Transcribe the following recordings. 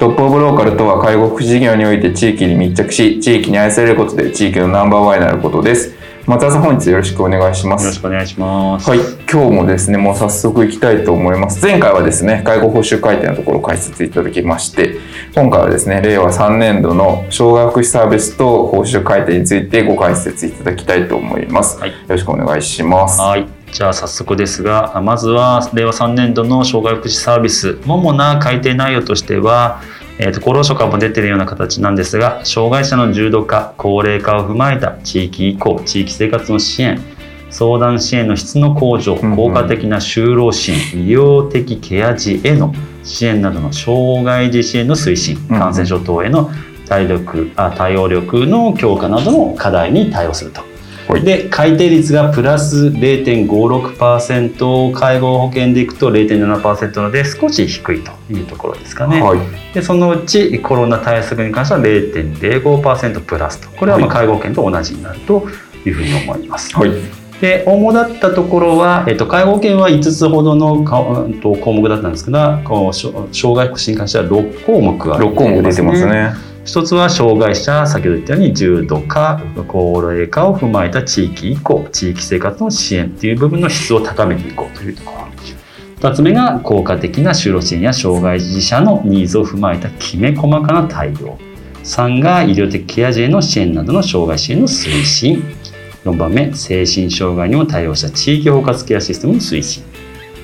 トップオブローカルとは介護福祉事業において地域に密着し地域に愛されることで地域のナンバーワンになることです松田さん本日よろしくお願いしますよろしくお願いします。はい、今日もですね、もう早速いきたいと思います。前回はですね、介護報酬改定のところを解説いただきまして、今回はですね、令和3年度の障害福祉サービスと報酬改定についてご解説いただきたいと思います。はいよろしくお願いします。はい。じゃあ早速ですが、あまずは令和3年度の障害福祉サービス、主な改定内容としては、えーと厚労省からも出ているような形なんですが、障害者の重度化、高齢化を踏まえた地域移行、地域生活の支援、相談支援の質の向上、うんうん効果的な就労支援、医療的ケア児への支援などの障害児支援の推進、うんうん感染症等への対力あ対応力の強化などの課題に対応すると。はいで改定率がプラス0.56%介護保険でいくと0.7%なので少し低いというところですかね。はい、でそのうちコロナ対策に関しては0.05%プラスとこれはま介護保険と同じになるというふうに思います。はい、で主だったところは、えっと、介護保険は5つほどのかうんと項目だったんですがこ障害福祉に関しては6項目あ6項目出てますね。一つは障害者先ほど言ったように重度化高齢化を踏まえた地域移行地域生活の支援っていう部分の質を高めていこうというところ。二つ目が効果的な就労支援や障害児者のニーズを踏まえたきめ細かな対応。3が医療的ケア児への支援などの障害支援の推進。4番目精神障害にも対応した地域包括ケアシステムの推進。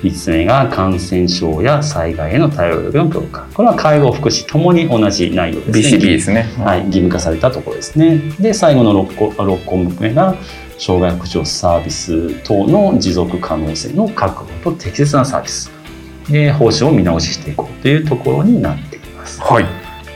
5つ目が感染症や災害への対応力の強化これは介護福祉ともに同じ内容ですね BCP ですね。はい、義務化されたところですね。で、最後の 6, 個6項目目が、障害福祉サービス等の持続可能性の確保と適切なサービス。で、方針を見直ししていこうというところになっています。はい、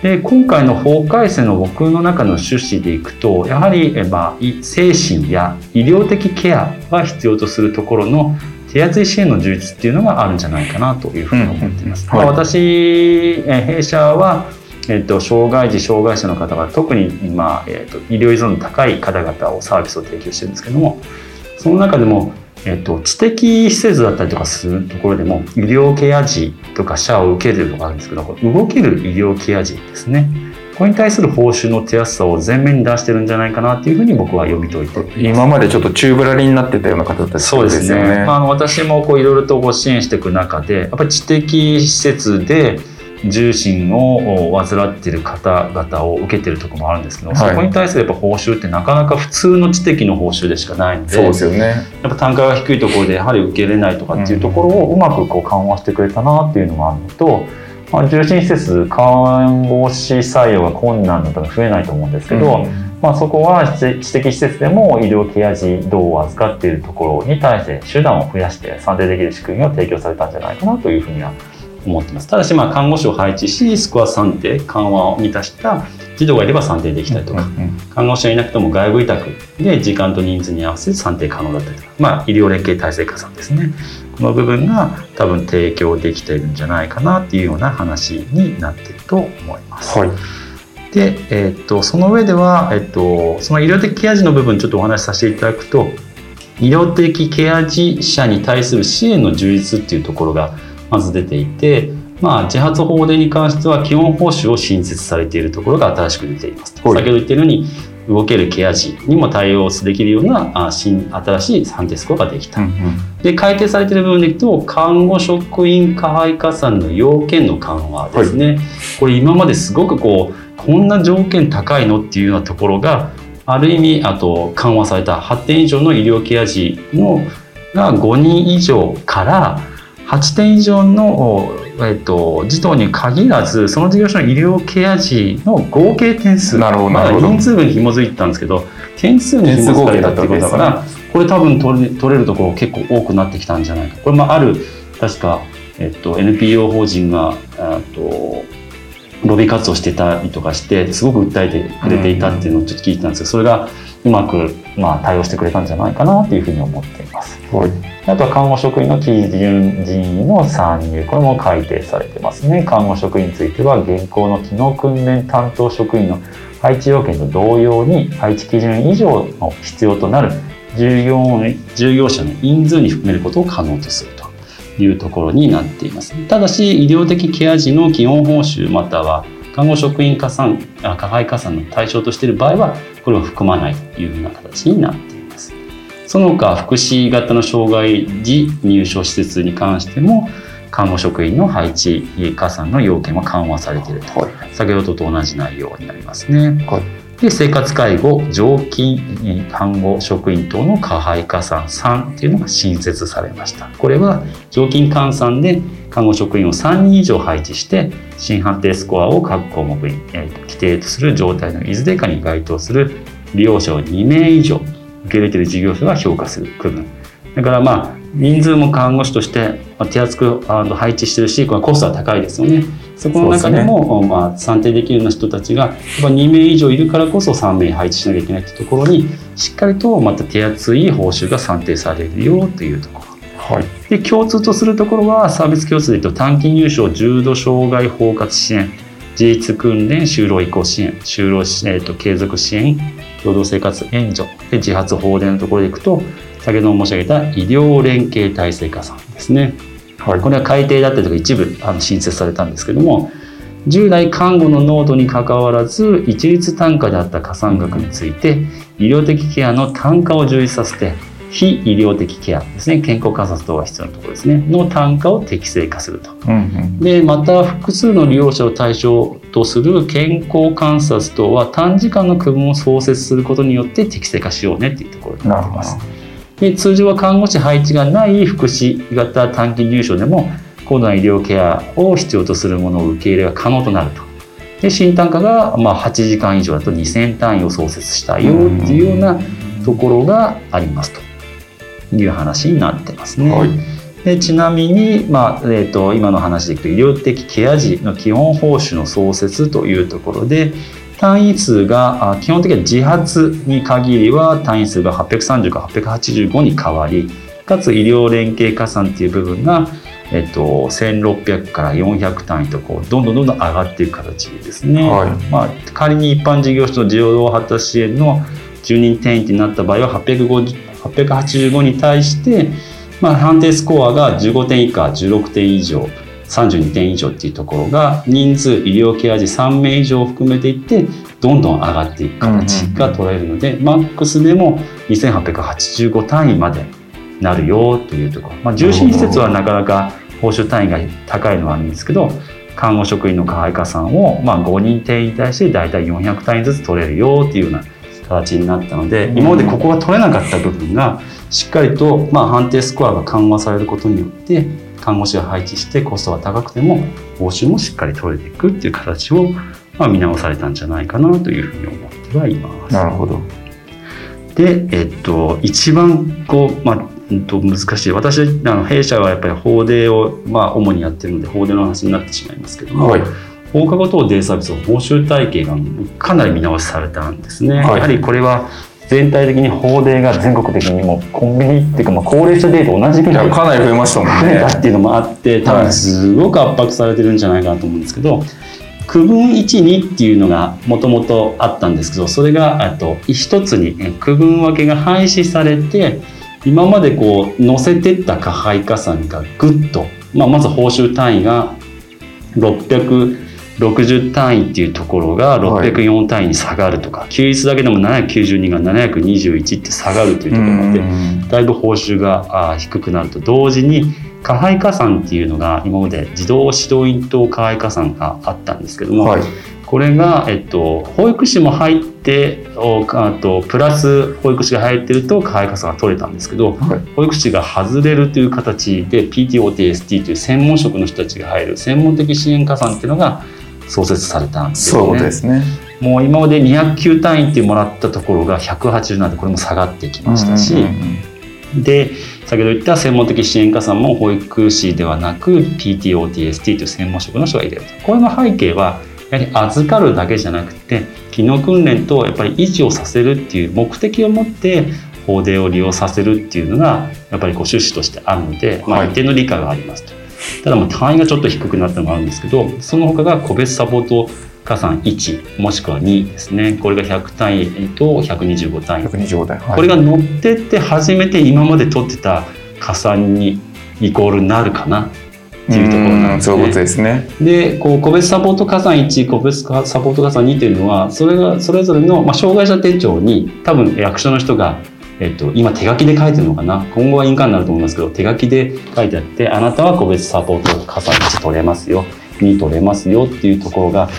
で、今回の法改正の僕の中の趣旨でいくと、やはり、えまあ、い精神や医療的ケアが必要とするところの手厚い支援の充実っていうのがあるんじゃないかなというふうに思っています。うんうんうんはいまあ私、え弊社は、えっと、障害児障害者の方が特に今、えっと、医療依存の高い方々をサービスを提供してるんですけどもその中でも、えっと、知的施設だったりとかするところでも医療ケア児とかシャアを受けるのがあるんですけど動ける医療ケア児ですねこれに対する報酬の手厚さを前面に出してるんじゃないかなっていうふうに僕は読み解いて今までちょっと宙ぶらりになってたような方たちそうですねよね。あの私もこういろいろとご支援していく中でやっぱり知的施設で重心を患っている方々を受けてるところもあるんですけど、はいそこに対するやっぱ報酬ってなかなか普通の知的の報酬でしかないのでそうですよね。やっぱ単価が低いところでやはり受けれないとかっていうところをうまくこう緩和してくれたなっていうのがあるのと、まあ、重心施設看護師採用が困難のため増えないと思うんですけど、うん。まあ、そこは知知的施設でも医療ケア児等を預かっているところに対して手段を増やして算定できる仕組みを提供されたんじゃないかなというふうには思ってます。ただしまあ看護師を配置しスコア算定緩和を満たした児童がいれば算定できたりとか、うんうん看護師がいなくても外部委託で時間と人数に合わせて算定可能だったりとか、まあ、医療連携体制加算ですねこの部分が多分提供できているんじゃないかなっていうような話になっていると思います。はい、で、えーっとその上では、えっとその医療的ケア児の部分ちょっとお話しさせていただくと医療的ケア児者に対する支援の充実っていうところがまず出ていて、まあ、自発法令に関しては基本報酬を新設されているところが新しく出ています。はい先ほど言ったように動けるケア児にも対応できるようなあ新新しい判定スコアができた。うんうん。で改定されている部分でいくと看護職員加配加算の要件の緩和ですね、これ今まですごくこうこんな条件高いのっていうようなところがある意味あと緩和された8点以上の医療ケア児のが5人以上から8点以上の、えっと、児童に限らずその事業所の医療ケア児の合計点数。なるほどまだなるほど。人数分に紐づいてたんですけど点数に紐づかれたっていうことだから、これ多分取れ取れるところ結構多くなってきたんじゃないか。これもある確か、えっと、NPO 法人があとロビー活動してたりとかしてすごく訴えてくれていたっていうのをちょっと聞いてたんですけどそれがうまく、まあ、対応してくれたんじゃないかなというふうに思っています。はい。あとは看護職員の基準人員の参入これも改定されてますね。看護職員については現行の機能訓練担当職員の配置要件と同様に配置基準以上の必要となる従業従業者の人数に含めることを可能とするというところになっています。ただし医療的ケア時の基本報酬または看護職員加算あ加配加算の対象としている場合はこれを含まないというような形になっています。その他福祉型の障害児入所施設に関しても看護職員の配置加算の要件は緩和されていると、はい。先ほどと同じ内容になりますね。はいで生活介護常勤看護職員等の加配加算3っていうのが新設されました。これは常勤換算で看護職員を3人以上配置して新判定スコアを各項目に、え規定とする状態のいずれかに該当する利用者を2名以上受け入れている事業所が評価する区分。だからまあ人数も看護師として手厚く配置してるしこれコストは高いですよね。そこの中でもまあ、算定できるような人たちがやっぱ2名以上いるからこそ3名配置しなきゃいけないってところにしっかりとまた手厚い報酬が算定されるよというところ。はい。で共通とするところはサービス共通で言うと短期入所重度障害包括支援自立訓練就労移行支援就労し、えー、と継続支援共同生活援助で自発法令のところでいくと先ほど申し上げた医療連携体制加算ですねはい。これは改定だったりとか一部あの新設されたんですけども従来看護の濃度にかかわらず一律単価であった加算額について医療的ケアの単価を充実させて非医療的ケアですね健康観察等が必要なところですねの単価を適正化すると。うんうん。でまた複数の利用者を対象とする健康観察等は短時間の区分を創設することによって適正化しようねっていうところになっています。で通常は看護師配置がない福祉型短期入所でも高度な医療ケアを必要とするものを受け入れが可能となると。で新単価がまあ8時間以上だと2000単位を創設したいよっていうようなところがありますという話になってますね。はいでちなみに、まあえー、と今の話でいくと医療的ケア児の基本報酬の創設というところで単位数があ基本的には自発に限りは単位数が830から885に変わりかつ医療連携加算っていう部分が、えっと、1600から400単位とこうどんどんどんどん上がっていく形ですね。はいまあ、仮に一般事業所の需要を果た支援の10人定員になった場合は850 885に対して、まあ、判定スコアが15点以下16点以上32点以上っていうところが人数医療ケア児3名以上を含めていってどんどん上がっていく形が取れるので、マックスでも2885単位までなるよというところ、まあ、重心施設はなかなか報酬単位が高いのはあるんですけど看護職員の加配加算を、まあ、5人定員に対して大体400単位ずつ取れるよっていうような形になったので、今までここが取れなかった部分がしっかりと、まあ、判定スコアが緩和されることによって看護師を配置してコストが高くても報酬もしっかり取れていくっていう形を、まあ、見直されたんじゃないかなというふうに思ってはいます。なるほどで、えっと、一番こう、まあうんと難しい私あの弊社はやっぱり法令を、まあ、主にやってるので法令の話になってしまいますけども、はい放課後等デイサービスの報酬体系がかなり見直しされたんですね。はいやはりこれは全体的に法令が全国的にもうコンビニっていうかまあ高齢者デーと同じぐいらいやかなり増えましたもんね。たっていうのもあって多分はいすごく圧迫されてるんじゃないかなと思うんですけど、区分12っていうのがもともとあったんですけどそれがあと一つにえ区分分けが廃止されて今までこう載せてった加配加算がぐっと、まあ、まず報酬単位が660単位っていうところが604単位に下がるとか、休日だけでも792が721って下がるというところがあってうん。だいぶ報酬が低くなると同時に加配加算っていうのが今まで自動指導員等加配加算があったんですけども、はい。これが、えっと、保育士も入っておあとプラス保育士が入ってると可愛かさが取れたんですけど、はい。保育士が外れるという形で PTOTST という専門職の人たちが入る専門的支援加算っていうのが創設されたんですね。ことですね。もう今まで209単位ってもらったところが180なんでこれも下がってきましたし、うんうんうんで先ほど言った専門的支援加算も保育士ではなく PTOTST という専門職の人が入れるとこれの背景はやはり預かるだけじゃなくて機能訓練とやっぱり維持をさせるっていう目的を持って法デを利用させるっていうのがやっぱりこう趣旨としてあるので、まあ、はい一定の理解がありますと。ただもう単位がちょっと低くなったのがあるんですけどその他が個別サポート加算1もしくは2ですねこれが100単位と125単位125台。はいこれが乗ってって初めて今まで取ってた加算にイコールになるかなっていうところなんですうんそういうことね。ですね。でこう個別サポート加算1個別サポート加算2というのはそれがそれぞれの、まあ、障害者手帳に多分役所の人が、えっと、今手書きで書いてるのかな？今後は印鑑になると思いますけど手書きで書いてあってあなたは個別サポート加算1取れますよ。2取れますよっていうところが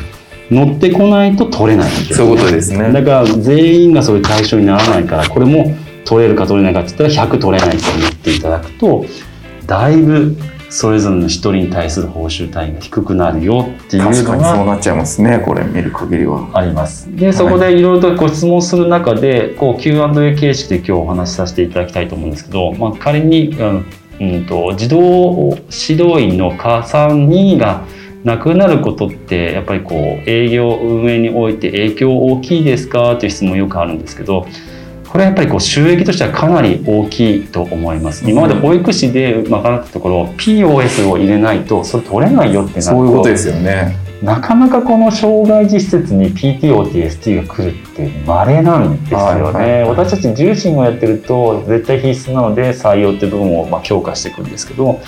乗ってこないと取れないんですそうよいうことですね。だから全員がそれ対象にならないからこれも取れるか取れないかって言ったら100取れないと思っていただくとだいぶそれぞれの一人に対する報酬単位が低くなるよっていう確かのがにそうなっちゃいますね。これ見る限りは。あります。でそこでいろいろとご質問する中でこう Q&A 形式で今日お話しさせていただきたいと思うんですけど、まあ、仮に、うんうん、と児童指導員の加算任意がなくなることってやっぱりこう営業運営において影響大きいですかという質問よくあるんですけどこれはやっぱりこう収益としてはかなり大きいと思います。今まで保育士で賄ったところ POS を入れないとそれ取れないよってなるとそういうことですよね。なかなかこの障害児施設に PTOTST が来るって稀なんですよね、はいはいはい私たち重心をやってると絶対必須なので採用って部分をまあ強化していくんですけど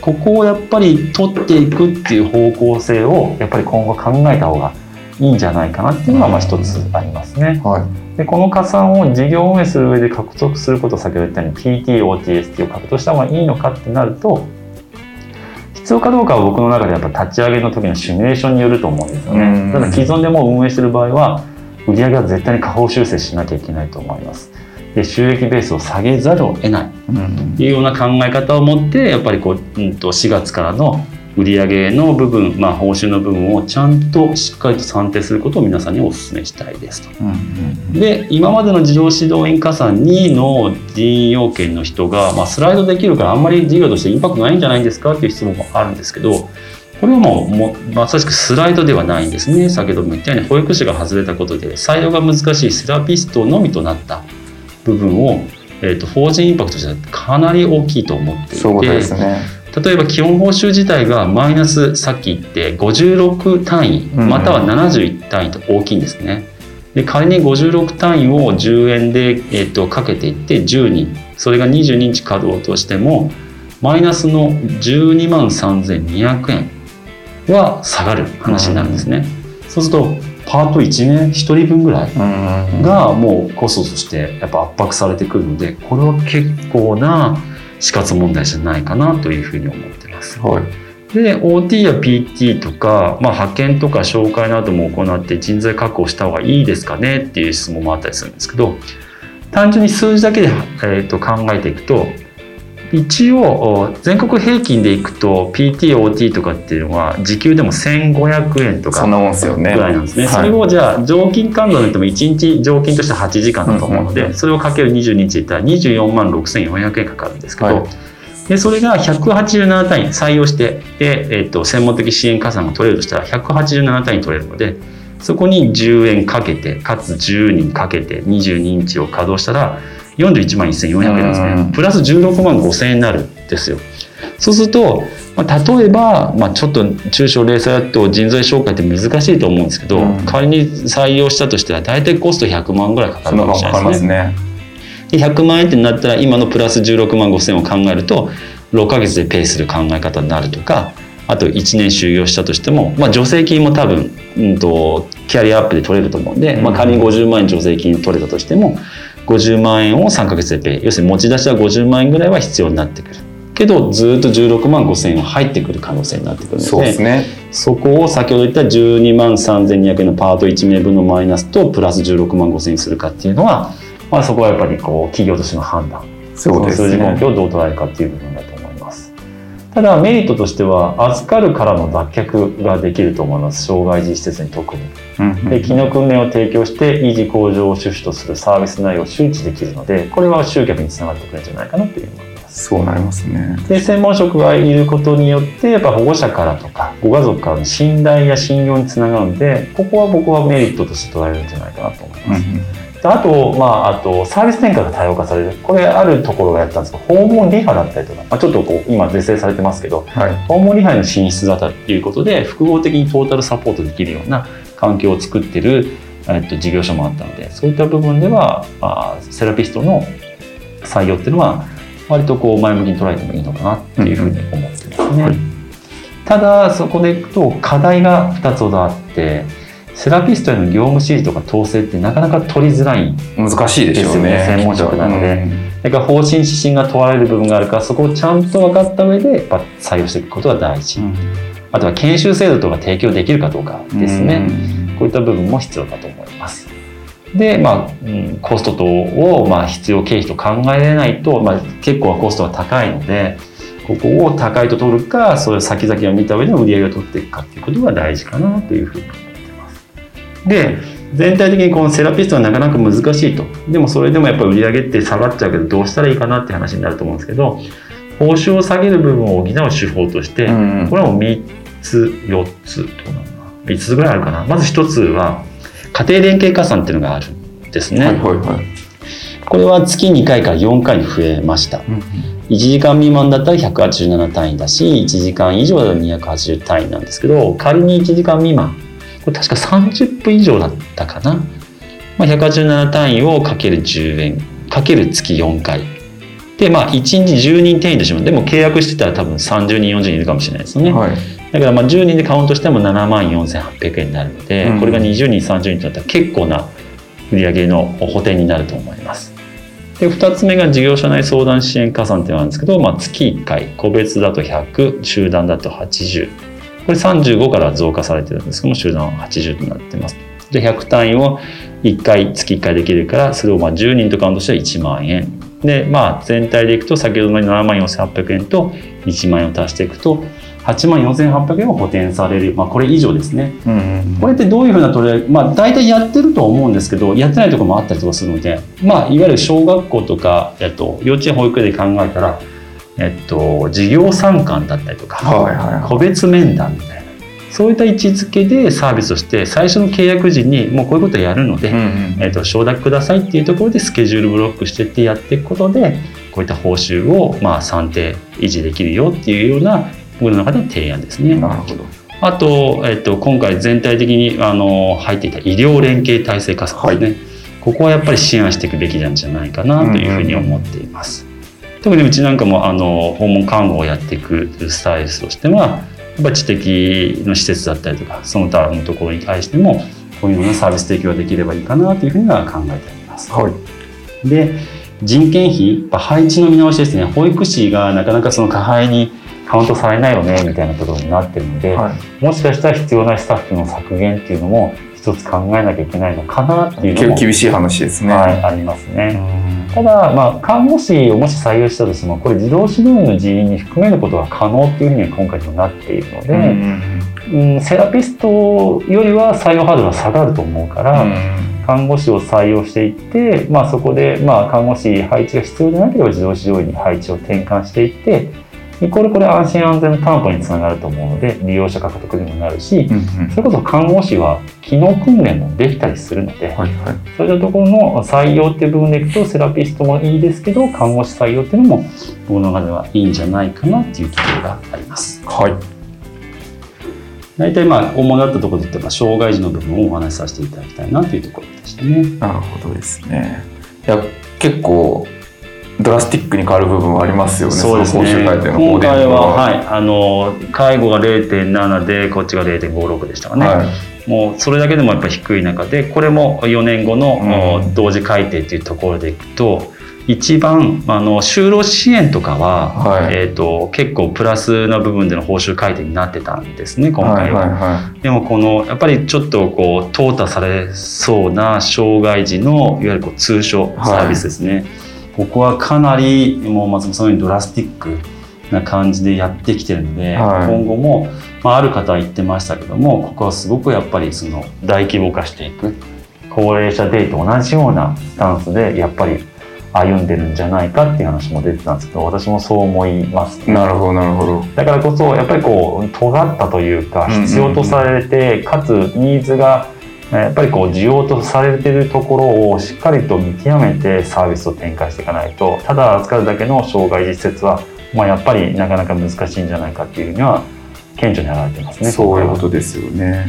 ここをやっぱり取っていくっていう方向性をやっぱり今後考えた方がいいんじゃないかなっていうのがまあ一つありますね。はい。でこの加算を事業運営する上で獲得することを先ほど言ったように PTOTST を獲得した方がいいのかってなると必要かどうかは僕の中でやっぱ立ち上げの時のシミュレーションによると思うんですようんね。ただ既存でもう運営してる場合は売上は絶対に下方修正しなきゃいけないと思います。で収益ベースを下げざるを得ないうんというような考え方を持ってやっぱりこう、うん、と4月からの売上の部分、まあ、報酬の部分をちゃんとしっかりと算定することを皆さんにお勧めしたいですと。うんうんで今までの自動指導員加算2の人員要件の人が、まあ、スライドできるからあんまり事業としてインパクトないんじゃないんですかっていう質問もあるんですけどこれはもうまさしくスライドではないんですね先ほども言ったように保育士が外れたことで採用が難しいセラピストのみとなった部分を、えー、と法人インパクトとしてはかなり大きいと思っていてそうですね。例えば基本報酬自体がマイナスさっき言って56単位うんまたは71単位と大きいんですね。で仮に56単位を10円で、えっとかけていって10人それが22日稼働としてもマイナスの12万3200円は下がる話になるんですね。そうするとパート1年1人分ぐらいうんうんがもうコストとしてやっぱ圧迫されてくるのでこれは結構な死活問題じゃないかなというふうに思ってます。はい。で OT や PT とか、まあ、派遣とか紹介なども行って人材確保した方がいいですかねっていう質問もあったりするんですけど単純に数字だけで、えー、と考えていくと一応全国平均でいくと PTOT とかっていうのは時給でも1500円とかそんなもんですよね。ぐらいなんですね。はいそれをじゃあ常勤換算で言っても1日常勤として8時間だと思うので、うんうんうんそれをかける22日で言ったら24万6400円かかるんですけど、はいでそれが187単位採用してで、えっと専門的支援加算が取れるとしたら187単位取れるのでそこに10円かけてかつ10人かけて22日を稼働したら41万1400円ですね、うんプラス16万5000円になるんですよ。そうすると、まあ、例えば、まあ、ちょっと中小零細だと人材紹介って難しいと思うんですけど、うん仮に採用したとしたら大体コスト100万ぐらいかかるかもしれないですね。ね。で100万円ってなったら今のプラス16万5千を考えると6ヶ月でペイする考え方になるとかあと1年就業したとしても、まあ、助成金も多分、うん、とキャリアアップで取れると思うんで、まあ、仮に50万円助成金取れたとしても50万円を3ヶ月でペイ要するに持ち出しは50万円ぐらいは必要になってくるけどずっと16万5千円は入ってくる可能性になってくるのでそうですね。そこを先ほど言った12万3200円のパート1名分のマイナスとプラス16万5千円にするかっていうのは、まあ、そこはやっぱりこう企業としての判断そうですの数字根ね。拠をどう捉えるかっていう部分だと思います。ただメリットとしては預かるからの脱却ができると思います障害児施設に特に。うんで機能訓練を提供して維持向上を趣旨とするサービス内容を周知できるのでこれは集客につながってくるんじゃないかなというふうに思います。そうなりますね。で専門職がいることによってやっぱ保護者からとかご家族からの信頼や信用につながるのでここは僕はメリットとして捉えるんじゃないかなと思います。であと,、まあ、あとサービス転換が多様化されるこれあるところがやったんですけど訪問リハだったりとか、まあ、ちょっとこう今是正されてますけどはい。訪問リハへの進出だったということで複合的にトータルサポートできるような環境を作ってる、えっと、事業所もあったのでそういった部分では、まあ、セラピストの採用っていうのは割とこう前向きに捉えてもいいのかなっていうふうに思ってますね。はいただそこでいくと課題が2つほどあってセラピストへの業務指示とか統制ってなかなか取りづらい難しいでしょうですよね。ね専門職なので。だから方針指針が問われる部分があるからそこをちゃんと分かった上でやっぱ採用していくことが大事、うん。あとは研修制度とか提供できるかどうかですね、うん。こういった部分も必要かと思います。でまあ、うんコスト等を、まあ、必要経費と考えれないと、まあ、結構コストが高いのでここを高いと取るかそういう先々を見た上での売り上げを取っていくかっていうことが大事かなというふうにで全体的にこのセラピストはなかなか難しいと。でもそれでもやっぱり売り上げって下がっちゃうけどどうしたらいいかなって話になると思うんですけど報酬を下げる部分を補う手法として、うんこれはもう3つ4つどうなのかな。3つぐらいあるかな。まず1つは家庭連携加算っていうのがあるんですね、はいはいはい。これは月2回から4回に増えました。1時間未満だったら187単位だし1時間以上だと280単位なんですけど仮に1時間未満これ確か30分以上だったかな、まあ、187単位をかける10円かける月4回。でまあ1日10人定員としてもでも契約してたら多分30人40人いるかもしれないですよね、はい。だからまあ10人でカウントしても7万4800円になるので、うん。これが20人30人となったら結構な売り上げの補填になると思います。で2つ目が事業者内相談支援加算っていうのがあるんですけど、まあ、月1回個別だと100集団だと80これ35から増加されてるんです。けども集団は80となってます。で100単位を1回月1回できるからそれをまあ10人とカウントして1万円。でまあ全体でいくと先ほどの7万4800円と1万円を足していくと8万4800円を補填される、まあ、これ以上ですね。うんこれってどういうふうな取り上げまあ大体やってると思うんですけどやってないところもあったりとかするのでまあいわゆる小学校とか、えっと、幼稚園保育園で考えたら、えっと、授業参観だったりとか、はいはいはい個別面談みたいなそういった位置づけでサービスとして最初の契約時にもうこういうことをやるので、うんうんえっと承諾くださいっていうところでスケジュールブロックしてってやっていくことでこういった報酬をまあ算定維持できるよっていうような僕の中での提案ですね。なるほど。あと、えっと、今回全体的にあの入っていた医療連携体制加算ですね、ここはやっぱり支援していくべきなんじゃないかなというふうに思っています。特にうちなんかもあの訪問看護をやっていくスタイルとしてはやっぱり知的の施設だったりとかその他のところに対してもこういうようなサービス提供ができればいいかなというふうには考えております。はい。で人件費やっぱ配置の見直しですね保育士がなかなかその加配にカウントされないよねみたいなところになってるので、はい。もしかしたら必要なスタッフの削減っていうのも一つ考えなきゃいけないのかなっていうのも、厳しい話ですね。はい、ありますね。うんただ、まあ、看護師をもし採用したとしてもこれ自動指導員の人員に含めることが可能っていうふうには今回もなっているので、うんうんセラピストよりは採用ハードルが下がると思うから、看護師を採用していって、まあ、そこで、まあ、看護師配置が必要でなければ自動指導員に配置を転換していってイコールこれ安心安全の担保につながると思うので利用者獲得にもなるしうんうんそれこそ看護師は機能訓練もできたりするのではいはい。そういったところの採用っていう部分でいくとセラピストもいいですけど看護師採用っていうのも僕の中ではいいんじゃないかなっていう気持ちがあります。はい。大体まあ主だったところで言障害児の部分をお話しさせていただきたいなというところでしたね。なるほどですね。いや、結構、ドラスティックに変わる部分はありますよね。そうですね。報酬改定のは、はい、あの介護が0.7でこっちが0.56でしたかね。はい。もうそれだけでもやっぱ低い中でこれも4年後の、うん同時改定というところでいくと一番あの就労支援とかは、はいえー、と結構プラスな部分での報酬改定になってたんですね今回は。はいはいはでもこのやっぱりちょっとこう淘汰されそうな障害児のいわゆるこう通所サービスですね、ここはかなりもう松本さんのようにドラスティックな感じでやってきてるので、はい今後も、まあ、ある方は言ってましたけどもここはすごくやっぱりその大規模化していく高齢者デーと同じようなスタンスでやっぱり歩んでるんじゃないかっていう話も出てたんですけど私もそう思います、い。なるほどなるほど。だからこそやっぱりこう尖ったというかうんうんうん必要とされてかつニーズがえーやっぱりこう需要とされているところをしっかりと見極めてサービスを展開していかないとただ預かるだけの障害児施設は、まあ、やっぱりなかなか難しいんじゃないかっていうふうには顕著に表れてますね。そういうことですよね。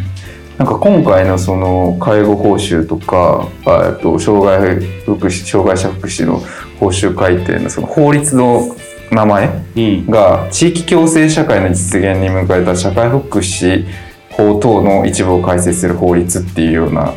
なんか今回のその介護報酬とか、あえっと障害福祉障害者福祉の報酬改定のその法律の名前うんが地域共生社会の実現に向かえた社会福祉法等の一部を改正する法律っていうような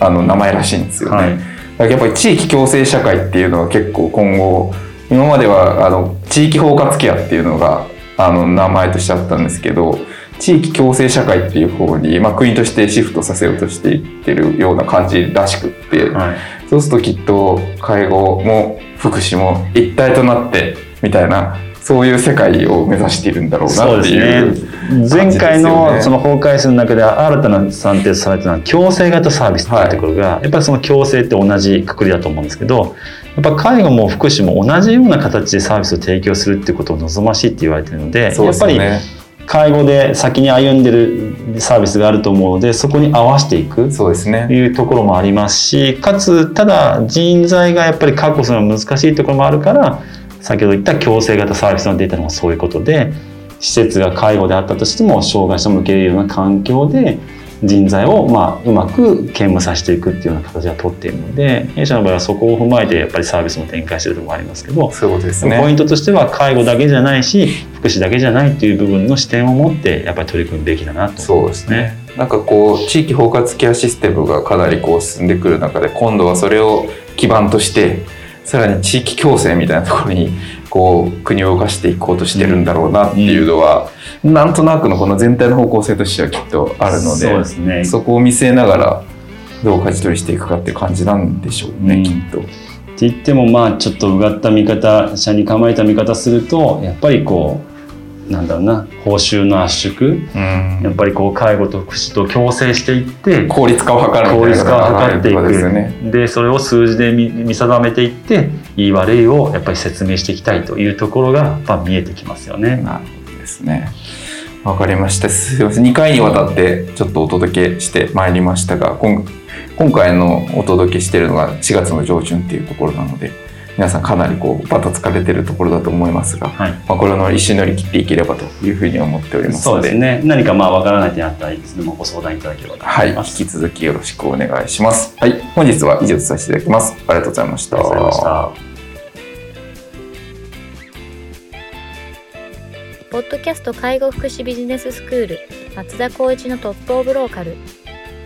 あの名前らしいんですよね。はいだからやっぱり地域共生社会っていうのは結構今後今まではあの地域包括ケアっていうのがあの名前としてあったんですけど地域共生社会っていう方に、まあ、国としてシフトさせようとしていってるような感じらしくって、はいそうするときっと介護も福祉も一体となってみたいなそういう世界を目指しているんだろうなっていう。前回のねその法改正の中で新たな算定されてたのは強制型サービスっていうところが、やっぱりその強制って同じくくりだと思うんですけどやっぱ介護も福祉も同じような形でサービスを提供するっていうことを望ましいって言われてるのでそうやっぱり。介護で先に歩んでるサービスがあると思うのでそこに合わせていくそうですね。いうところもありますしかつただ人材がやっぱり確保するのが難しいところもあるから先ほど言った強制型サービスのデータのもそういうことで施設が介護であったとしても障害者も受け入れるような環境で人材をまあうまく兼務させていくっていうような形は取っているので弊社の場合はそこを踏まえてやっぱりサービスも展開しているところもありますけどそうですポイね。ントとしては介護だけじゃないし福祉だけじゃないっていう部分の視点を持ってやっぱり取り組むべきだなとそうですね。なんかこう地域包括ケアシステムがかなりこう進んでくる中で今度はそれを基盤としてさらに地域共生みたいなところにこう国を動かしていこうとしてるんだろうなっていうのは、なんとなくのこの全体の方向性としてはきっとあるのでそうですね。そこを見据えながらどう舵取りしていくかっていう感じなんでしょうね、うん。きっと。って言ってもまあちょっとうがった見方社に構えた見方するとやっぱりこうなんだろうな報酬の圧縮うんやっぱりこう介護と福祉と共生していって効率化を図る効率化を図っていところでね。くでそれを数字で見見定めていっていい悪いをやっぱり説明していきたいというところがやっぱ見えてきますよね。なるほどですね。わかりました。すいません。2回にわたってちょっとお届けしてまいりましたが、今今回のお届けしているのが4月の上旬っていうところなので、皆さんかなりこうバタつかれてるところだと思いますが、はいまあ、これの一緒に乗り切っていければというふうに思っておりますので、そうですね何かまあわからない点あったらいつでもご相談いただければとはい、引思います。き続きよろしくお願いします。はい、本日は以上とさせていただきます。ありがとうございました。ありがとうございました。ポッドキャスト介護福祉ビジネススクール松田光一のトップオブローカル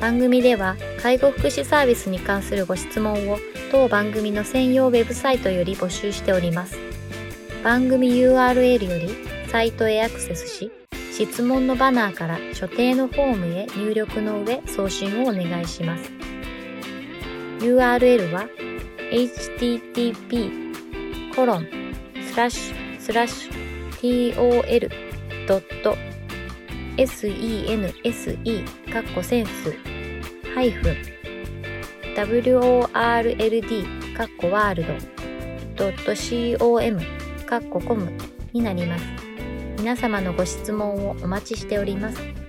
番組では介護福祉サービスに関するご質問を当番組の専用ウェブサイトより募集しております。番組 URL よりサイトへアクセスし質問のバナーから所定のフォームへ入力の上送信をお願いします。URL は http コロンスラッシュスラッシュ tol.sense かっこセンスハイフン world かっこワールド .com かっこコムになります。皆様のご質問をお待ちしております。